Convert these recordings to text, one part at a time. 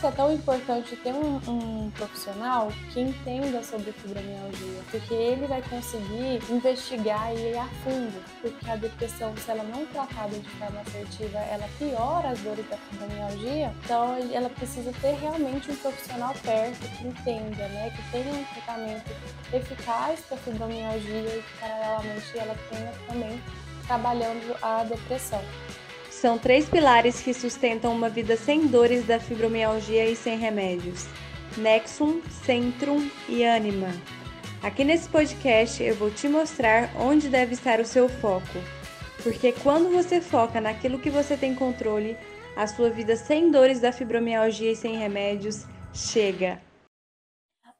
É tão importante ter um, um, profissional que entenda sobre fibromialgia, porque ele vai conseguir investigar e ir a fundo, porque a depressão, se ela não tratada de forma assertiva, ela piora as dores da fibromialgia, então ela precisa ter realmente um profissional perto que entenda, né, que tenha um tratamento eficaz para fibromialgia e que paralelamente ela tenha também trabalhando a depressão. São três pilares que sustentam uma vida sem dores da fibromialgia e sem remédios: Nexum, Centrum e Anima. Aqui nesse podcast eu vou te mostrar onde deve estar o seu foco. Porque quando você foca naquilo que você tem controle, a sua vida sem dores da fibromialgia e sem remédios chega.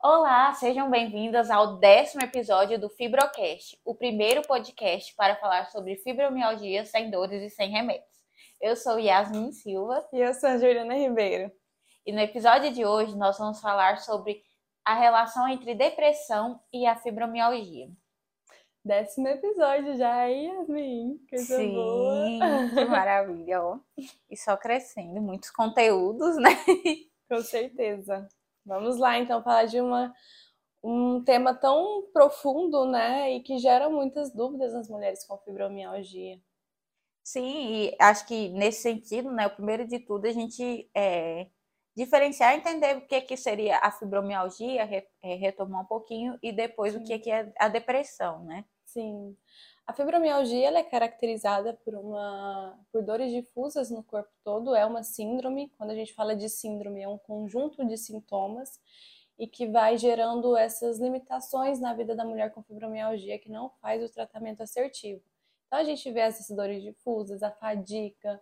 Olá, sejam bem-vindas ao décimo episódio do Fibrocast, o primeiro podcast para falar sobre fibromialgia sem dores e sem remédios. Eu sou Yasmin Silva. E eu sou a Juliana Ribeiro. E no episódio de hoje nós vamos falar sobre a relação entre depressão e a fibromialgia. Décimo episódio já, Yasmin? Coisa Sim, boa. que maravilha, ó. E só crescendo, muitos conteúdos, né? Com certeza. Vamos lá, então, falar de uma, um tema tão profundo, né? E que gera muitas dúvidas nas mulheres com fibromialgia. Sim, e acho que nesse sentido, né, o primeiro de tudo, a gente é, diferenciar, entender o que, que seria a fibromialgia, re, é, retomar um pouquinho, e depois Sim. o que, que é a depressão, né? Sim. A fibromialgia ela é caracterizada por, uma, por dores difusas no corpo todo, é uma síndrome. Quando a gente fala de síndrome, é um conjunto de sintomas e que vai gerando essas limitações na vida da mulher com fibromialgia que não faz o tratamento assertivo. Então a gente vê essas dores difusas, a fadiga,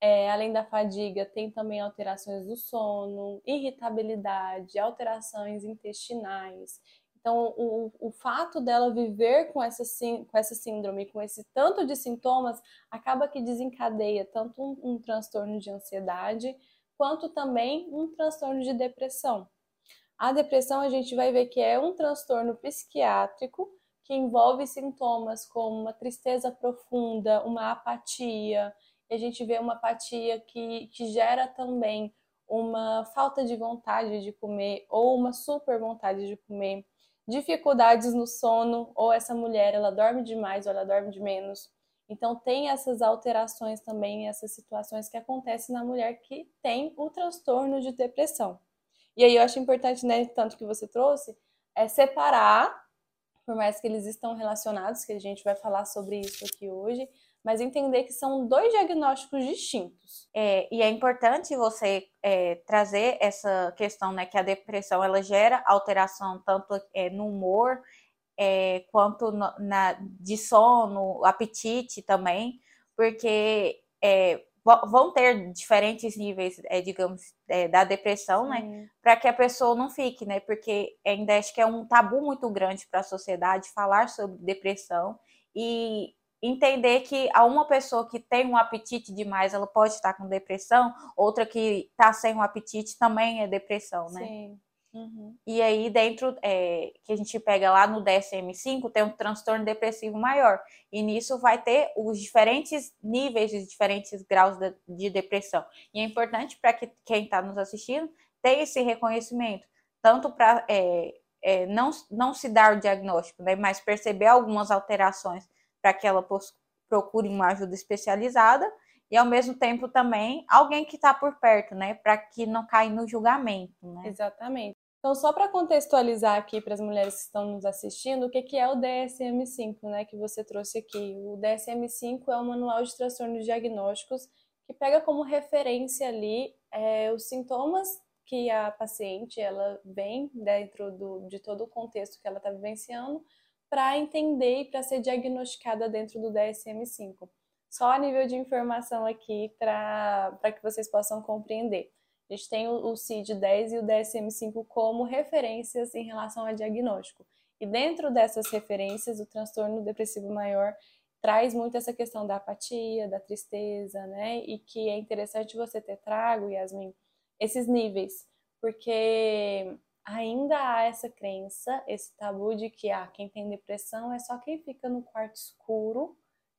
é, além da fadiga, tem também alterações do sono, irritabilidade, alterações intestinais. Então, o, o fato dela viver com essa, com essa síndrome, com esse tanto de sintomas, acaba que desencadeia tanto um, um transtorno de ansiedade, quanto também um transtorno de depressão. A depressão a gente vai ver que é um transtorno psiquiátrico que envolve sintomas como uma tristeza profunda, uma apatia, e a gente vê uma apatia que, que gera também uma falta de vontade de comer ou uma super vontade de comer, dificuldades no sono, ou essa mulher ela dorme demais ou ela dorme de menos. Então tem essas alterações também, essas situações que acontecem na mulher que tem o transtorno de depressão. E aí eu acho importante, né, tanto que você trouxe, é separar por mais que eles estão relacionados, que a gente vai falar sobre isso aqui hoje, mas entender que são dois diagnósticos distintos. É, e é importante você é, trazer essa questão, né, que a depressão ela gera alteração tanto é, no humor é, quanto no, na, de sono, apetite também, porque é, vão ter diferentes níveis, é, digamos, é, da depressão, né? Né? Para que a pessoa não fique, né? Porque ainda acho que é um tabu muito grande para a sociedade falar sobre depressão e entender que a uma pessoa que tem um apetite demais, ela pode estar com depressão, outra que está sem um apetite também é depressão, né? Sim. Uhum. E aí, dentro é, que a gente pega lá no DSM-5, tem um transtorno depressivo maior. E nisso vai ter os diferentes níveis, os diferentes graus de, de depressão. E é importante para que quem está nos assistindo tenha esse reconhecimento, tanto para é, é, não, não se dar o diagnóstico, né, mas perceber algumas alterações para que ela procure uma ajuda especializada e ao mesmo tempo também alguém que está por perto, né, para que não caia no julgamento, né? Exatamente. Então, só para contextualizar aqui para as mulheres que estão nos assistindo, o que, que é o DSM-5, né, que você trouxe aqui? O DSM-5 é o Manual de Transtornos Diagnósticos que pega como referência ali é, os sintomas que a paciente ela vem dentro do, de todo o contexto que ela está vivenciando para entender e para ser diagnosticada dentro do DSM-5. Só a nível de informação aqui para que vocês possam compreender. A gente tem o, CID-10 e o DSM-5 como referências em relação a diagnóstico. E dentro dessas referências, o transtorno depressivo maior traz muito essa questão da apatia, da tristeza, né? E que é interessante você ter trago, Yasmin, esses níveis, porque ainda há essa crença, esse tabu de que ah, quem tem depressão é só quem fica no quarto escuro,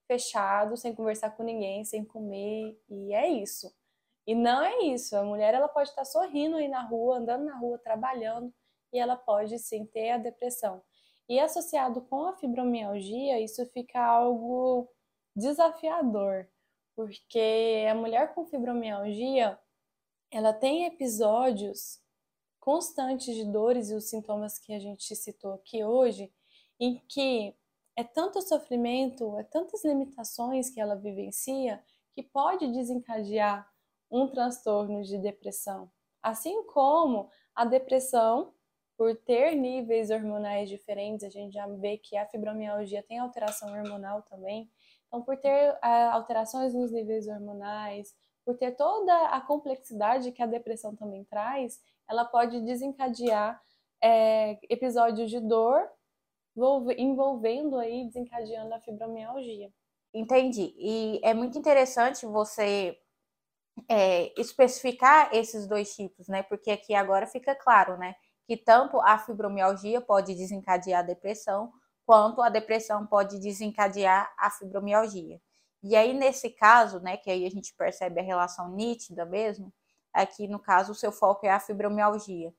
fechado, sem conversar com ninguém, sem comer, e é isso. E não é isso. A mulher ela pode estar sorrindo aí na rua, andando na rua, trabalhando, e ela pode sim ter a depressão. E associado com a fibromialgia, isso fica algo desafiador, porque a mulher com fibromialgia, ela tem episódios constantes de dores e os sintomas que a gente citou aqui hoje, em que é tanto sofrimento, é tantas limitações que ela vivencia que pode desencadear um transtorno de depressão. Assim como a depressão, por ter níveis hormonais diferentes, a gente já vê que a fibromialgia tem alteração hormonal também. Então, por ter uh, alterações nos níveis hormonais, por ter toda a complexidade que a depressão também traz, ela pode desencadear é, episódios de dor envolvendo aí, desencadeando a fibromialgia. Entendi. E é muito interessante você é, especificar esses dois tipos, né? Porque aqui agora fica claro, né? Que tanto a fibromialgia pode desencadear a depressão, quanto a depressão pode desencadear a fibromialgia. E aí, nesse caso, né, que aí a gente percebe a relação nítida mesmo, aqui no caso o seu foco é a fibromialgia.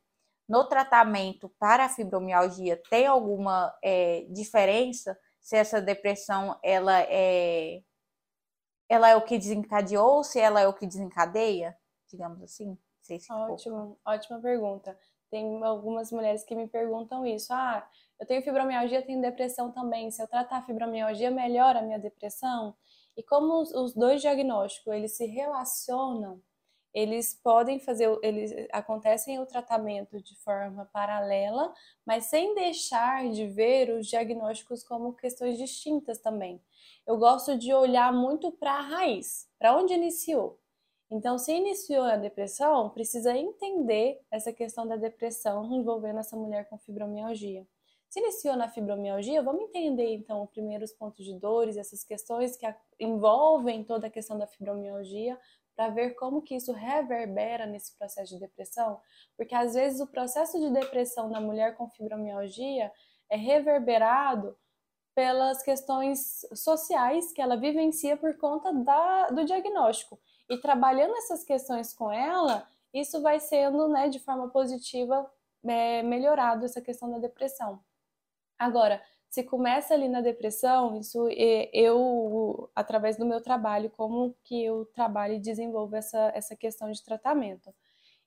No tratamento para a fibromialgia, tem alguma é, diferença se essa depressão ela é ela é o que desencadeou ou se ela é o que desencadeia, digamos assim? Se Ótimo, ótima pergunta. Tem algumas mulheres que me perguntam isso. Ah, eu tenho fibromialgia, tenho depressão também. Se eu tratar a fibromialgia, melhora a minha depressão? E como os dois diagnósticos eles se relacionam, eles podem fazer, eles acontecem o tratamento de forma paralela, mas sem deixar de ver os diagnósticos como questões distintas também. Eu gosto de olhar muito para a raiz, para onde iniciou. Então, se iniciou a depressão, precisa entender essa questão da depressão envolvendo essa mulher com fibromialgia. Se iniciou na fibromialgia, vamos entender então os primeiros pontos de dores, essas questões que envolvem toda a questão da fibromialgia, para ver como que isso reverbera nesse processo de depressão, porque às vezes o processo de depressão da mulher com fibromialgia é reverberado pelas questões sociais que ela vivencia por conta da, do diagnóstico. E trabalhando essas questões com ela, isso vai sendo, né, de forma positiva, é, melhorado essa questão da depressão. Agora, se começa ali na depressão, isso eu, através do meu trabalho, como que eu trabalho e desenvolvo essa, essa questão de tratamento.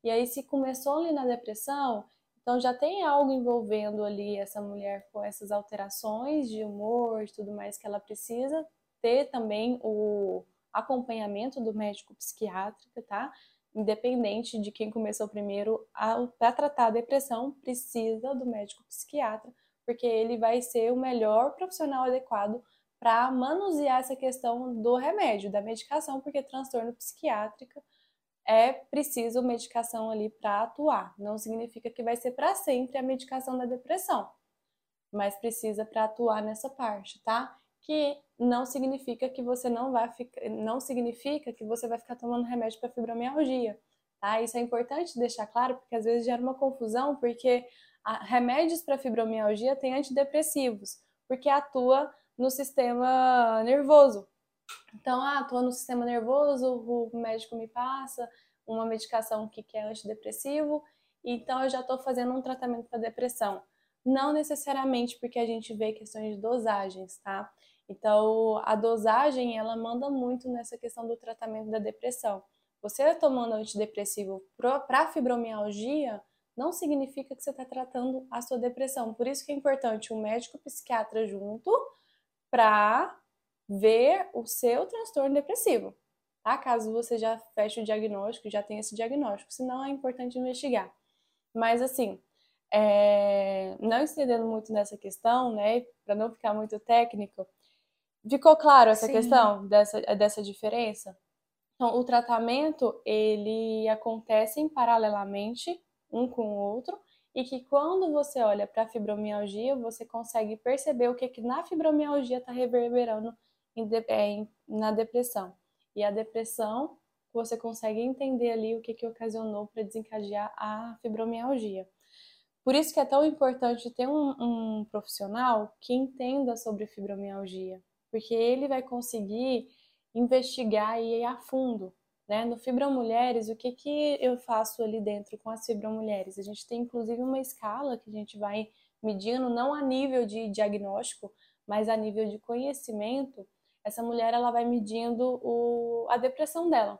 E aí, se começou ali na depressão, então já tem algo envolvendo ali essa mulher com essas alterações de humor e tudo mais que ela precisa ter também o acompanhamento do médico psiquiátrico, tá? Independente de quem começou primeiro, para tratar a depressão, precisa do médico psiquiatra porque ele vai ser o melhor profissional adequado para manusear essa questão do remédio, da medicação, porque transtorno psiquiátrico é preciso medicação ali para atuar. Não significa que vai ser para sempre a medicação da depressão, mas precisa para atuar nessa parte, tá? Que não significa que você não vai ficar, não significa que você vai ficar tomando remédio para fibromialgia, tá? Isso é importante deixar claro, porque às vezes gera uma confusão, porque remédios para fibromialgia têm antidepressivos, porque atua no sistema nervoso. Então, ah, atua no sistema nervoso, o médico me passa uma medicação que é antidepressivo, então eu já estou fazendo um tratamento para depressão. Não necessariamente porque a gente vê questões de dosagens, tá? Então, a dosagem, ela manda muito nessa questão do tratamento da depressão. Você tomando antidepressivo para fibromialgia, não significa que você está tratando a sua depressão. Por isso que é importante um médico psiquiatra junto para ver o seu transtorno depressivo. Tá? Caso você já feche o diagnóstico, já tenha esse diagnóstico. Senão é importante investigar. Mas assim, é... não estendendo muito nessa questão, né? Para não ficar muito técnico, ficou claro essa Sim. questão dessa, dessa diferença? Então, o tratamento ele acontece paralelamente um com o outro e que quando você olha para a fibromialgia, você consegue perceber o que, que na fibromialgia está reverberando em, é, em, na depressão. E a depressão, você consegue entender ali o que, que ocasionou para desencadear a fibromialgia. Por isso que é tão importante ter um, um profissional que entenda sobre fibromialgia, porque ele vai conseguir investigar e ir a fundo Né? No Fibromulheres, o que, que eu faço ali dentro com as Fibromulheres? A gente tem inclusive uma escala que a gente vai medindo, não a nível de diagnóstico, mas a nível de conhecimento. Essa mulher ela vai medindo o, a depressão dela.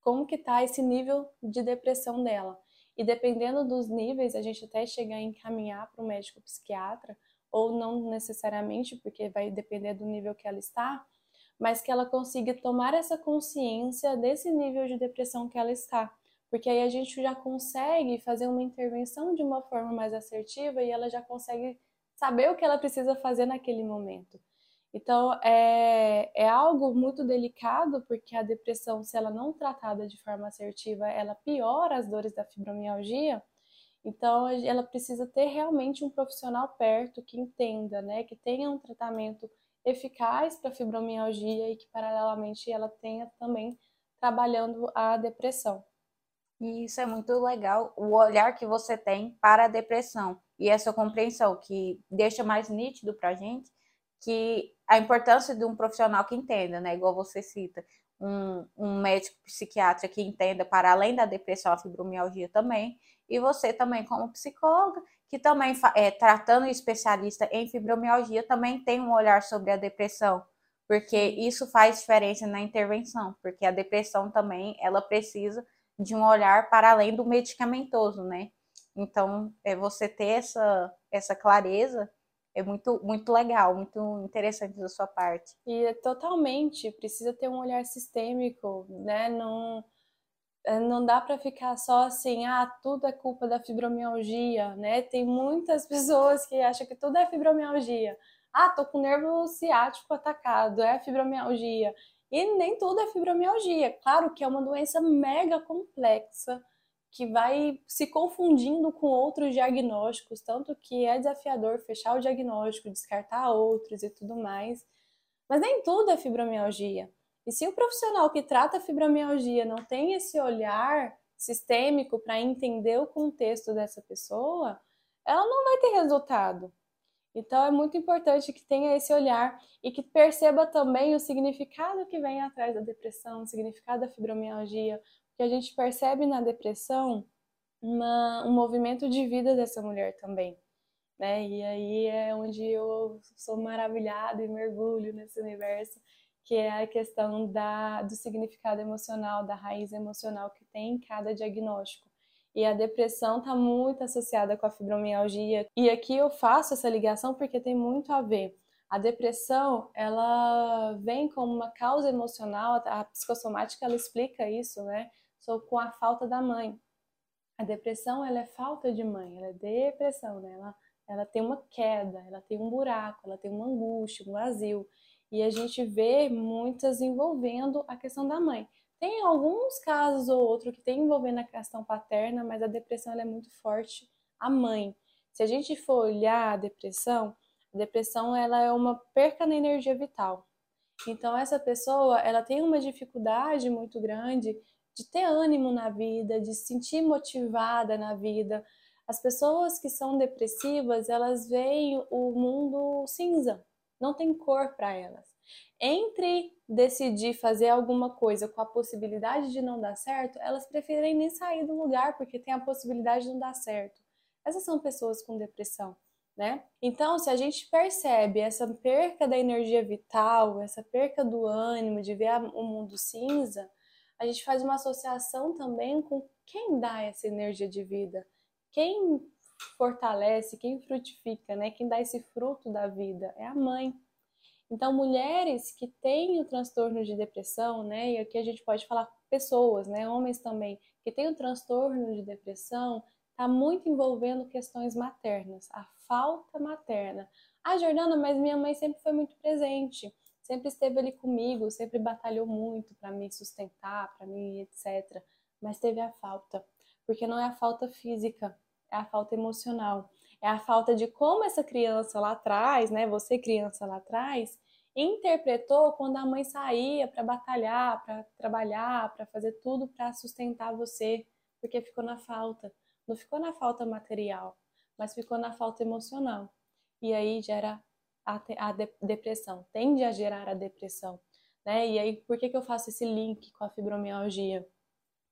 Como que tá esse nível de depressão dela? E dependendo dos níveis, a gente até chegar a encaminhar para o médico psiquiatra, ou não necessariamente, porque vai depender do nível que ela está, mas que ela consiga tomar essa consciência desse nível de depressão que ela está. Porque aí a gente já consegue fazer uma intervenção de uma forma mais assertiva e ela já consegue saber o que ela precisa fazer naquele momento. Então, é, é algo muito delicado, porque a depressão, se ela não tratada de forma assertiva, ela piora as dores da fibromialgia. Então, ela precisa ter realmente um profissional perto que entenda, né, que tenha um tratamento eficaz para fibromialgia e que, paralelamente, ela tenha também trabalhando a depressão. E isso é muito legal, o olhar que você tem para a depressão e essa compreensão que deixa mais nítido para a gente que a importância de um profissional que entenda, né? Igual você cita, um, um médico psiquiatra que entenda para além da depressão, a fibromialgia também, e você também como psicóloga, que também é, tratando especialista em fibromialgia, também tem um olhar sobre a depressão, porque isso faz diferença na intervenção, porque a depressão também, ela precisa de um olhar para além do medicamentoso, né? Então, é você ter essa, essa clareza é muito, muito legal, muito interessante da sua parte. E é totalmente, precisa ter um olhar sistêmico, né? Não, é, não dá para ficar só assim, ah, tudo é culpa da fibromialgia, né? Tem muitas pessoas que acham que tudo é fibromialgia. Ah, tô com nervo ciático atacado, é fibromialgia. E nem tudo é fibromialgia. Claro que é uma doença mega complexa, que vai se confundindo com outros diagnósticos, tanto que é desafiador fechar o diagnóstico, descartar outros e tudo mais. Mas nem tudo é fibromialgia. E se o profissional que trata a fibromialgia não tem esse olhar sistêmico para entender o contexto dessa pessoa, ela não vai ter resultado. Então é muito importante que tenha esse olhar e que perceba também o significado que vem atrás da depressão, o significado da fibromialgia, que a gente percebe na depressão uma, um movimento de vida dessa mulher também. Né? E aí é onde eu sou maravilhada e mergulho nesse universo, que é a questão da, do significado emocional, da raiz emocional que tem em cada diagnóstico. E a depressão está muito associada com a fibromialgia. E aqui eu faço essa ligação porque tem muito a ver. A depressão, ela vem como uma causa emocional, a psicossomática ela explica isso, né? Sou com a falta da mãe. A depressão, ela é falta de mãe, ela é depressão, né? Ela, ela tem uma queda, ela tem um buraco, ela tem uma angústia, um vazio. E a gente vê muitas envolvendo a questão da mãe. Tem alguns casos ou outro que tem envolvendo a questão paterna, mas a depressão é muito forte a mãe. Se a gente for olhar a depressão, a depressão ela é uma perca na energia vital. Então essa pessoa, ela tem uma dificuldade muito grande de ter ânimo na vida, de se sentir motivada na vida. As pessoas que são depressivas, elas veem o mundo cinza, não tem cor para elas. Entre decidir fazer alguma coisa com a possibilidade de não dar certo, elas preferem nem sair do lugar porque tem a possibilidade de não dar certo. Essas são pessoas com depressão. Né? Então, se a gente percebe essa perca da energia vital, essa perca do ânimo, de ver o mundo cinza, a gente faz uma associação também com quem dá essa energia de vida, quem fortalece, quem frutifica, né? Quem dá esse fruto da vida é a mãe. Então, mulheres que têm o transtorno de depressão, né? E aqui a gente pode falar pessoas, né? Homens também que têm o transtorno de depressão, está muito envolvendo questões maternas, a falta materna. Ah, Jordana, mas minha mãe sempre foi muito presente sempre esteve ali comigo, sempre batalhou muito para me sustentar, para mim, etc. Mas teve a falta, porque não é a falta física, é a falta emocional. É a falta de como essa criança lá atrás, né, você criança lá atrás, interpretou quando a mãe saía para batalhar, para trabalhar, para fazer tudo para sustentar você, porque ficou na falta. Não ficou na falta material, mas ficou na falta emocional. E aí gera a, a de, depressão, tende a gerar a depressão. né? E aí, por que, que eu faço esse link com a fibromialgia?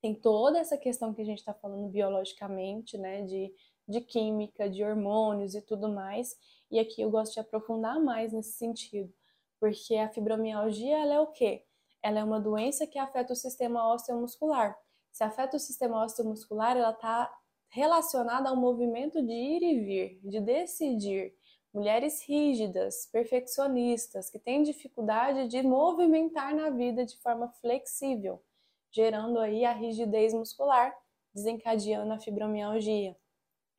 Tem toda essa questão que a gente está falando biologicamente, né? De, de química, de hormônios e tudo mais. E aqui eu gosto de aprofundar mais nesse sentido, porque a fibromialgia, ela é o quê? Ela é uma doença que afeta o sistema osteomuscular. Se afeta o sistema osteomuscular, ela está relacionada ao movimento de ir e vir, de decidir. Mulheres rígidas, perfeccionistas, que têm dificuldade de movimentar na vida de forma flexível, gerando aí a rigidez muscular, desencadeando a fibromialgia.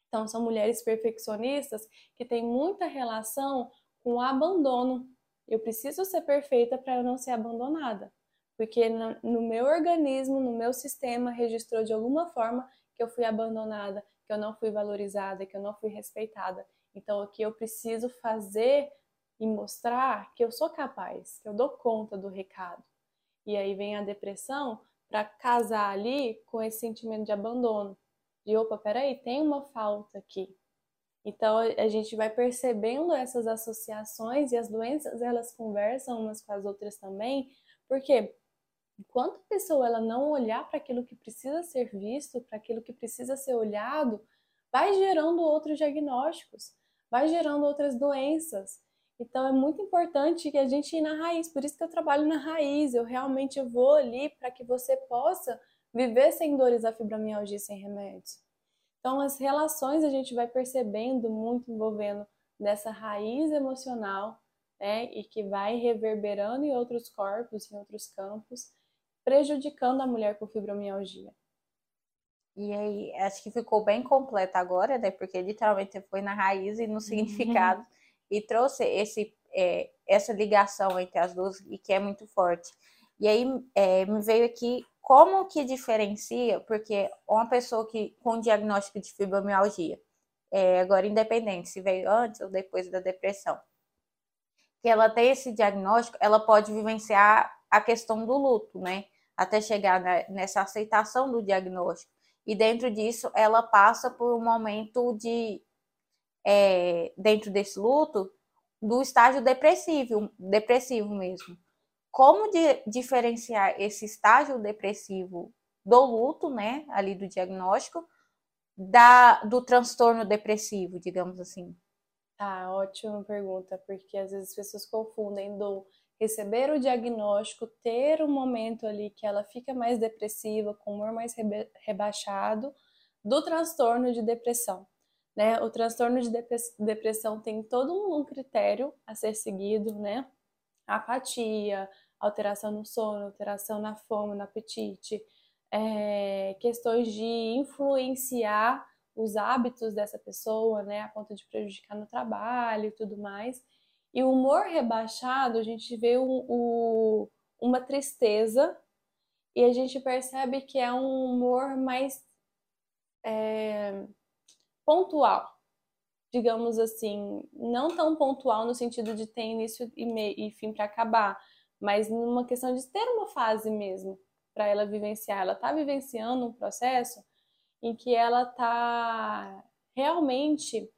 Então, são mulheres perfeccionistas que têm muita relação com o abandono. Eu preciso ser perfeita para eu não ser abandonada, porque no meu organismo, no meu sistema, registrou de alguma forma que eu fui abandonada, que eu não fui valorizada, que eu não fui respeitada. Então, aqui eu preciso fazer e mostrar que eu sou capaz, que eu dou conta do recado. E aí vem a depressão para casar ali com esse sentimento de abandono. De opa, peraí, tem uma falta aqui. Então a gente vai percebendo essas associações e as doenças elas conversam umas com as outras também, porque enquanto a pessoa ela não olhar para aquilo que precisa ser visto, para aquilo que precisa ser olhado, vai gerando outros diagnósticos vai gerando outras doenças. Então é muito importante que a gente ir na raiz, por isso que eu trabalho na raiz, eu realmente vou ali para que você possa viver sem dores da fibromialgia sem remédios. Então as relações a gente vai percebendo muito envolvendo dessa raiz emocional, né, e que vai reverberando em outros corpos, em outros campos, prejudicando a mulher com fibromialgia. E aí, acho que ficou bem completa agora, né? Porque literalmente foi na raiz e no uhum. significado e trouxe esse, é, essa ligação entre as duas e que é muito forte. E aí é, me veio aqui como que diferencia, porque uma pessoa que com diagnóstico de fibromialgia, é, agora independente se veio antes ou depois da depressão, que ela tem esse diagnóstico, ela pode vivenciar a questão do luto, né? Até chegar na, nessa aceitação do diagnóstico e dentro disso ela passa por um momento de é, dentro desse luto do estágio depressivo, depressivo mesmo. Como de, diferenciar esse estágio depressivo do luto, né, ali do diagnóstico, da do transtorno depressivo, digamos assim? Tá, ótima pergunta, porque às vezes as pessoas confundem do receber o diagnóstico, ter um momento ali que ela fica mais depressiva, com humor mais rebaixado, do transtorno de depressão. Né? O transtorno de depressão tem todo um critério a ser seguido, né? Apatia, alteração no sono, alteração na fome, no apetite, é, questões de influenciar os hábitos dessa pessoa, né, a ponto de prejudicar no trabalho e tudo mais. E o humor rebaixado, a gente vê o, o, uma tristeza e a gente percebe que é um humor mais é, pontual, digamos assim, não tão pontual no sentido de ter início e, meio, e fim para acabar, mas numa questão de ter uma fase mesmo para ela vivenciar. Ela está vivenciando um processo em que ela está realmente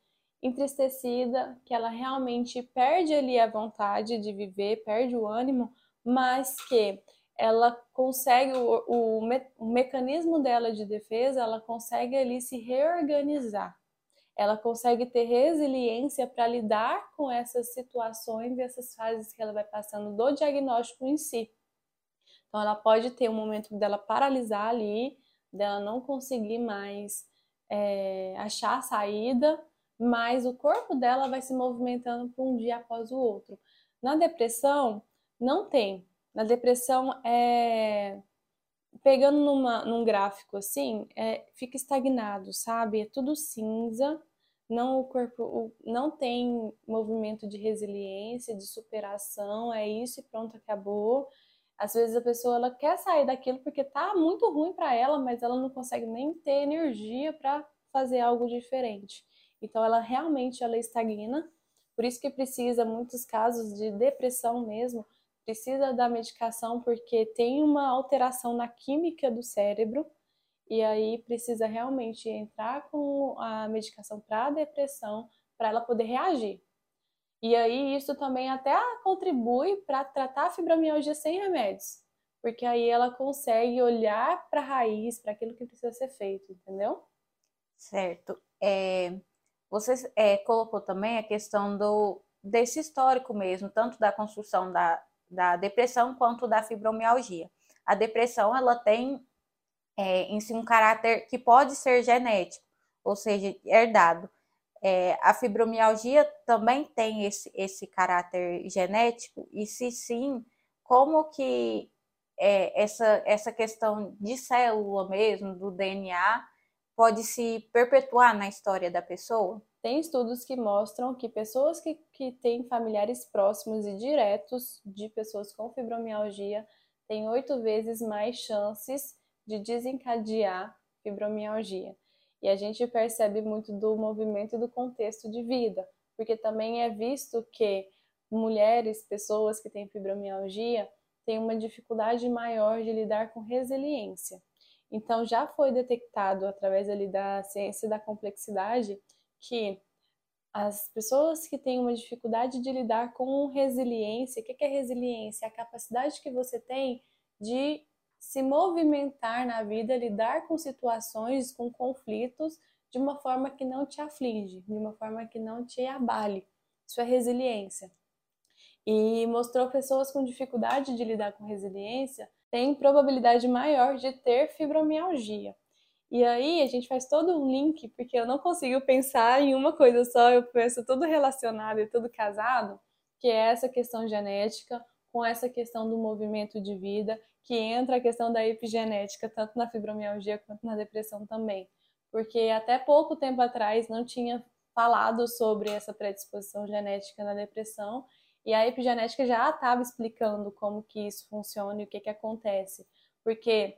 entristecida, que ela realmente perde ali a vontade de viver, perde o ânimo, mas que ela consegue o, o, me, o mecanismo dela de defesa, ela consegue ali se reorganizar. Ela consegue ter resiliência para lidar com essas situações e essas fases que ela vai passando do diagnóstico em si. Então, ela pode ter um momento dela paralisar ali, dela não conseguir mais é, achar a saída, mas o corpo dela vai se movimentando para um dia após o outro. Na depressão, não tem. Na depressão, é... pegando numa, num gráfico assim, é... fica estagnado, sabe? É tudo cinza, não o corpo não tem movimento de resiliência, de superação, é isso e pronto, acabou. Às vezes a pessoa ela quer sair daquilo porque tá muito ruim para ela, mas ela não consegue nem ter energia para fazer algo diferente. Então ela realmente ela estagna, por isso que precisa muitos casos de depressão mesmo, precisa da medicação porque tem uma alteração na química do cérebro e aí precisa realmente entrar com a medicação para a depressão para ela poder reagir. E aí isso também até contribui para tratar a fibromialgia sem remédios, porque aí ela consegue olhar para a raiz, para aquilo que precisa ser feito, entendeu? Certo. É, você é, colocou também a questão do, desse histórico mesmo, tanto da construção da, da depressão quanto da fibromialgia. A depressão ela tem é, em si um caráter que pode ser genético, ou seja, herdado. É, a fibromialgia também tem esse, esse caráter genético, e se sim, como que é, essa, essa questão de célula mesmo, do DNA, pode se perpetuar na história da pessoa? Tem estudos que mostram que pessoas que, que têm familiares próximos e diretos de pessoas com fibromialgia têm oito vezes mais chances de desencadear fibromialgia. E a gente percebe muito do movimento e do contexto de vida, porque também é visto que mulheres, pessoas que têm fibromialgia, têm uma dificuldade maior de lidar com resiliência. Então, já foi detectado através ali da ciência da complexidade que as pessoas que têm uma dificuldade de lidar com resiliência, o que é resiliência? A capacidade que você tem de se movimentar na vida, lidar com situações, com conflitos de uma forma que não te aflige, de uma forma que não te abale. Isso é resiliência. E mostrou pessoas com dificuldade de lidar com resiliência têm probabilidade maior de ter fibromialgia. E aí a gente faz todo um link, porque eu não consigo pensar em uma coisa só, eu penso tudo relacionado e tudo casado, que é essa questão genética com essa questão do movimento de vida que entra a questão da epigenética, tanto na fibromialgia quanto na depressão também. Porque até pouco tempo atrás não tinha falado sobre essa predisposição genética na depressão, e a epigenética já estava explicando como que isso funciona e o que, que acontece. Porque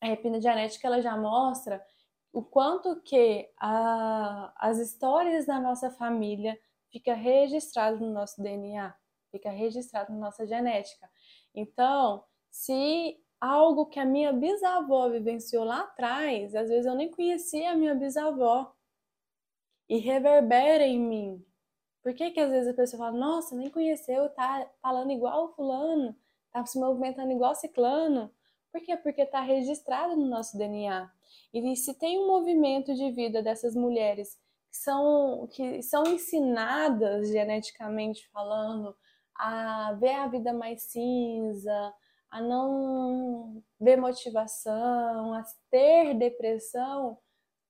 a epigenética ela já mostra o quanto que a, as histórias da nossa família fica registrado no nosso DNA, fica registrado na nossa genética. Então, se algo que a minha bisavó vivenciou lá atrás, às vezes eu nem conhecia a minha bisavó, e reverbera em mim. Por que que às vezes a pessoa fala, nossa, nem conheceu, tá falando igual o fulano, tá se movimentando igual ciclano? Por quê? Porque tá registrado no nosso DNA. E se tem um movimento de vida dessas mulheres que são, que são ensinadas geneticamente falando a ver a vida mais cinza, a não ver motivação, a ter depressão,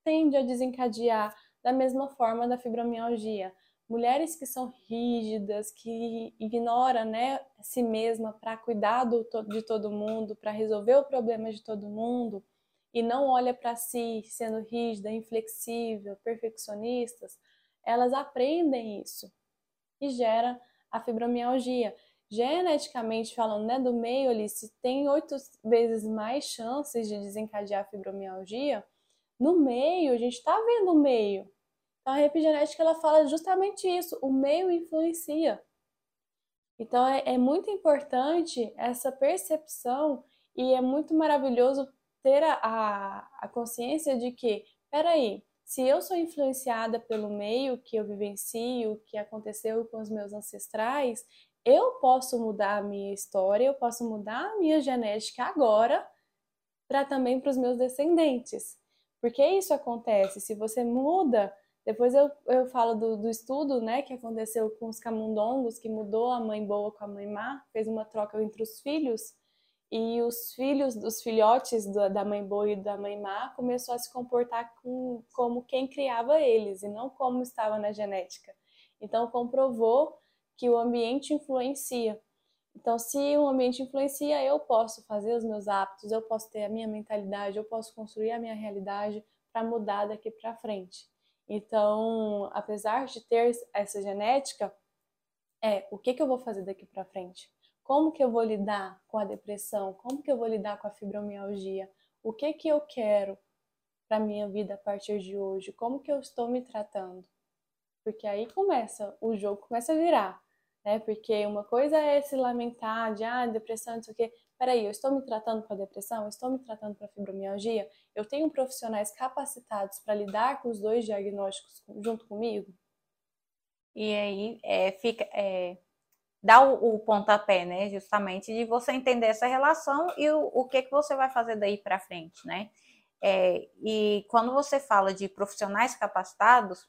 tende a desencadear da mesma forma da fibromialgia. Mulheres que são rígidas, que ignoram né, a si mesma para cuidar do, de todo mundo, para resolver o problema de todo mundo, e não olha para si sendo rígida, inflexível, perfeccionistas, elas aprendem isso e gera a fibromialgia geneticamente falando, né, do meio ali, se tem oito vezes mais chances de desencadear fibromialgia, no meio, a gente está vendo o meio. Então, a epigenética ela fala justamente isso, o meio influencia. Então, é, é muito importante essa percepção e é muito maravilhoso ter a, a, a consciência de que, peraí, se eu sou influenciada pelo meio que eu vivencio, que aconteceu com os meus ancestrais, eu posso mudar a minha história, eu posso mudar a minha genética agora para também para os meus descendentes. Porque isso acontece, se você muda, depois eu, eu falo do, do estudo né, que aconteceu com os camundongos, que mudou a mãe boa com a mãe má, fez uma troca entre os filhos, e os filhos dos filhotes da mãe boa e da mãe má começou a se comportar com, como quem criava eles, e não como estava na genética. Então comprovou que o ambiente influencia. Então, se o ambiente influencia, eu posso fazer os meus hábitos, eu posso ter a minha mentalidade, eu posso construir a minha realidade para mudar daqui para frente. Então, apesar de ter essa genética, é o que, que eu vou fazer daqui para frente? Como que eu vou lidar com a depressão? Como que eu vou lidar com a fibromialgia? O que que eu quero para minha vida a partir de hoje? Como que eu estou me tratando? Porque aí começa, o jogo começa a virar, né? Porque uma coisa é se lamentar de, ah, depressão, não sei o quê. Peraí, eu estou me tratando para depressão? Estou me tratando para fibromialgia? Eu tenho profissionais capacitados para lidar com os dois diagnósticos junto comigo? E aí é, fica, é, dá o, o, pontapé, né? Justamente de você entender essa relação e o, o que, que você vai fazer daí para frente, né? É, e quando você fala de profissionais capacitados,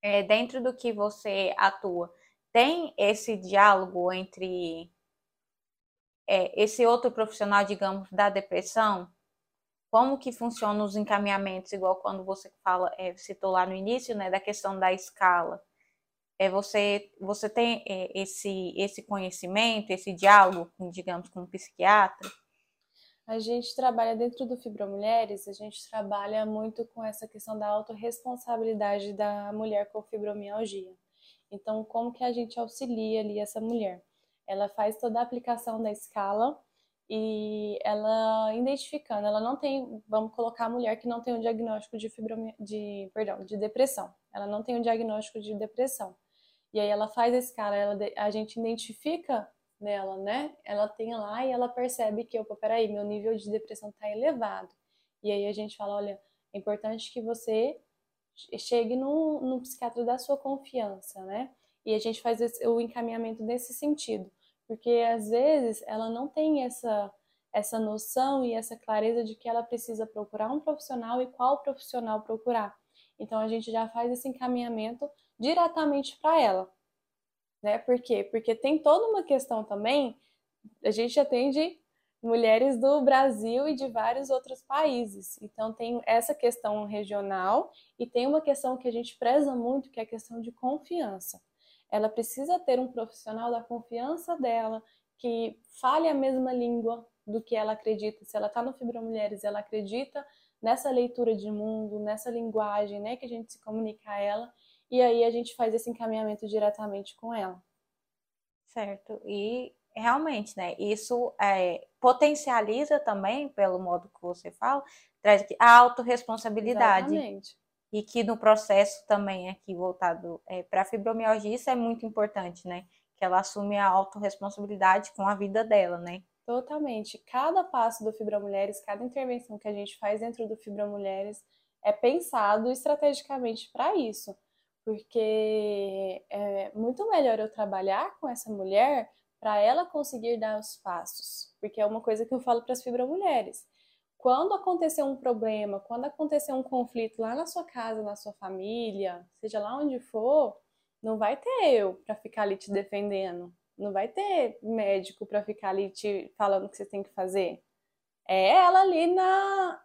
é, dentro do que você atua, tem esse diálogo entre é, esse outro profissional, digamos, da depressão? Como que funcionam os encaminhamentos, igual quando você fala, é, citou lá no início, né, da questão da escala? É, você, você tem é, esse, esse conhecimento, esse diálogo, digamos, com o psiquiatra? A gente trabalha dentro do Fibromulheres, a gente trabalha muito com essa questão da autorresponsabilidade da mulher com fibromialgia. Então, como que a gente auxilia ali essa mulher? Ela faz toda a aplicação da escala e ela identificando, ela não tem, vamos colocar a mulher que não tem um diagnóstico de fibromia, de, perdão, de depressão. Ela não tem um diagnóstico de depressão. E aí ela faz a escala, ela, a gente identifica nela, né? Ela tem lá e ela percebe que, opa, peraí, meu nível de depressão está elevado. E aí a gente fala, olha, é importante que você chegue no, no psiquiatra da sua confiança, né? E a gente faz esse, o encaminhamento nesse sentido, porque às vezes ela não tem essa essa noção e essa clareza de que ela precisa procurar um profissional e qual profissional procurar. Então a gente já faz esse encaminhamento diretamente para ela né? Por quê? Porque tem toda uma questão também, a gente atende mulheres do Brasil e de vários outros países. Então tem essa questão regional e tem uma questão que a gente preza muito, que é a questão de confiança. Ela precisa ter um profissional da confiança dela, que fale a mesma língua do que ela acredita. Se ela está no Fibromulheres, ela acredita nessa leitura de mundo, nessa linguagem, né, que a gente se comunica a ela e aí a gente faz esse encaminhamento diretamente com ela. Certo. E realmente, né? Isso é, potencializa também, pelo modo que você fala, traz a autorresponsabilidade. Exatamente. E que no processo também aqui voltado é, para a fibromialgia, isso é muito importante, né? Que ela assume a autorresponsabilidade com a vida dela, né? Totalmente. Cada passo do Fibromulheres, cada intervenção que a gente faz dentro do Fibromulheres é pensado estrategicamente para isso porque é muito melhor eu trabalhar com essa mulher para ela conseguir dar os passos, porque é uma coisa que eu falo para as fibromulheres. Quando acontecer um problema, quando acontecer um conflito lá na sua casa, na sua família, seja lá onde for, não vai ter eu para ficar ali te defendendo, não vai ter médico para ficar ali te falando o que você tem que fazer. É ela ali na,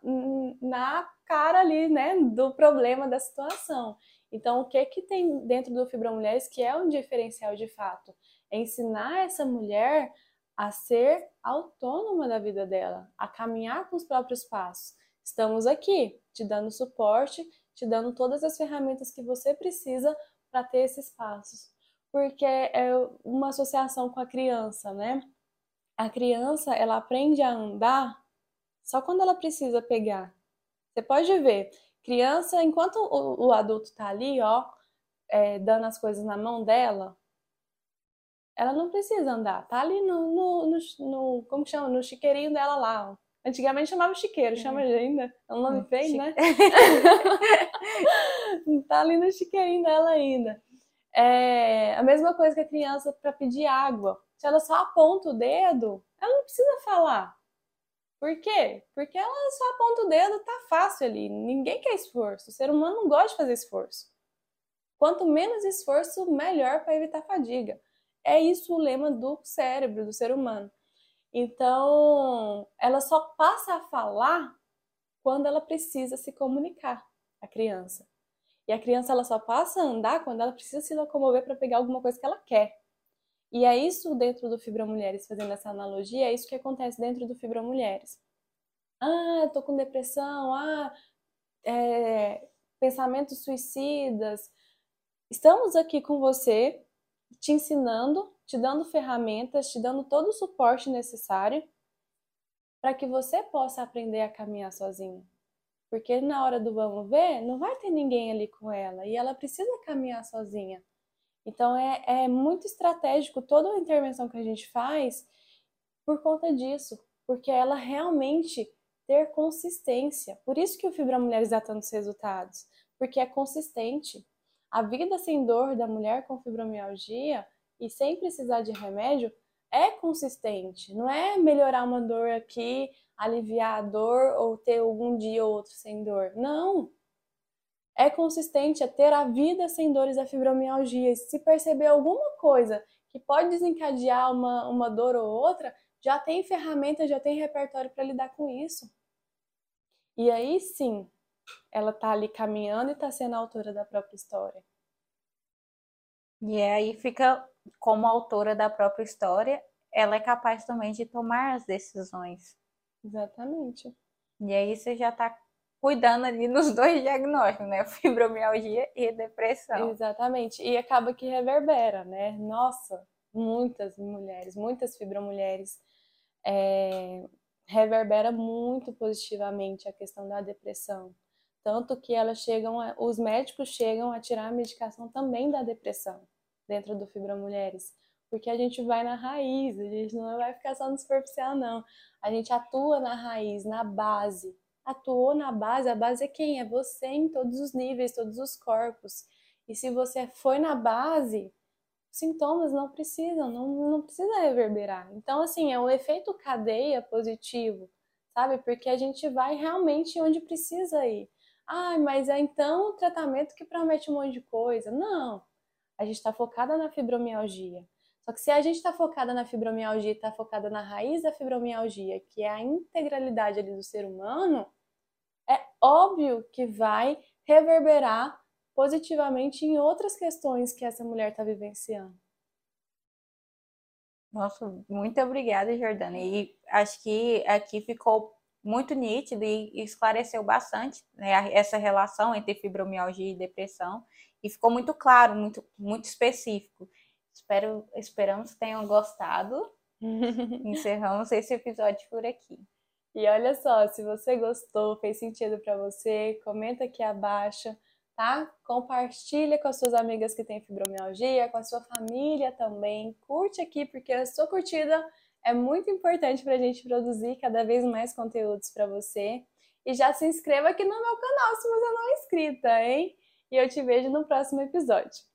na cara ali, né, do problema da situação. Então, o que que tem dentro do Fibromulheres que é um diferencial de fato? É ensinar essa mulher a ser autônoma da vida dela, a caminhar com os próprios passos. Estamos aqui te dando suporte, te dando todas as ferramentas que você precisa para ter esses passos. Porque é uma associação com a criança, né? A criança, ela aprende a andar só quando ela precisa pegar. Você pode ver, Criança, enquanto o, o adulto tá ali, ó, é, dando as coisas na mão dela, ela não precisa andar, tá ali no, no, no, no como chama? No chiqueirinho dela lá. Antigamente chamava chiqueiro, chama uhum. ainda. É um nome hum, feio, né? tá ali no chiqueirinho dela ainda. É a mesma coisa que a criança para pedir água. Se ela só aponta o dedo, ela não precisa falar. Por quê? Porque ela só aponta o dedo, tá fácil ali. Ninguém quer esforço. O ser humano não gosta de fazer esforço. Quanto menos esforço, melhor para evitar fadiga. É isso o lema do cérebro, do ser humano. Então, ela só passa a falar quando ela precisa se comunicar, a criança. E a criança ela só passa a andar quando ela precisa se locomover para pegar alguma coisa que ela quer. E é isso dentro do Fibromulheres, fazendo essa analogia, é isso que acontece dentro do Fibromulheres. Ah, tô com depressão, ah, é, pensamentos suicidas. Estamos aqui com você, te ensinando, te dando ferramentas, te dando todo o suporte necessário para que você possa aprender a caminhar sozinha. Porque na hora do vamos ver, não vai ter ninguém ali com ela e ela precisa caminhar sozinha. Então é, é muito estratégico toda a intervenção que a gente faz por conta disso, porque ela realmente ter consistência. Por isso que o Fibra Mulheres dá tantos resultados, porque é consistente. A vida sem dor da mulher com fibromialgia e sem precisar de remédio é consistente. Não é melhorar uma dor aqui, aliviar a dor ou ter algum dia ou outro sem dor. Não. É consistente, é ter a vida sem dores da fibromialgia. E se perceber alguma coisa que pode desencadear uma, uma dor ou outra, já tem ferramenta, já tem repertório para lidar com isso. E aí sim, ela tá ali caminhando e tá sendo autora da própria história. E aí fica como autora da própria história, ela é capaz também de tomar as decisões. Exatamente. E aí você já está cuidando ali nos dois diagnósticos, né? Fibromialgia e depressão. Exatamente. E acaba que reverbera, né? Nossa, muitas mulheres, muitas fibromulheres é, reverbera muito positivamente a questão da depressão. Tanto que elas chegam, a, os médicos chegam a tirar a medicação também da depressão dentro do Fibromulheres. Porque a gente vai na raiz, a gente não vai ficar só no superficial, não. A gente atua na raiz, na base. Atuou na base, a base é quem? É você em todos os níveis, todos os corpos. E se você foi na base, sintomas não precisam, não, não precisa reverberar. Então, assim, é um efeito cadeia positivo, sabe? Porque a gente vai realmente onde precisa ir. Ah, mas é então o tratamento que promete um monte de coisa. Não, a gente está focada na fibromialgia. Só que se a gente está focada na fibromialgia está focada na raiz da fibromialgia, que é a integralidade ali do ser humano, é óbvio que vai reverberar positivamente em outras questões que essa mulher está vivenciando. Nossa, muito obrigada, Jordana. E acho que aqui ficou muito nítido e esclareceu bastante né, essa relação entre fibromialgia e depressão. E ficou muito claro, muito, muito específico. Espero, esperamos que tenham gostado. Encerramos esse episódio por aqui. E olha só, se você gostou, fez sentido para você, comenta aqui abaixo tá? Compartilha com as suas amigas que têm fibromialgia, com a sua família também. Curte aqui, porque a sua curtida é muito importante para a gente produzir cada vez mais conteúdos para você. E já se inscreva aqui no meu canal se você não é inscrita, hein? E eu te vejo no próximo episódio.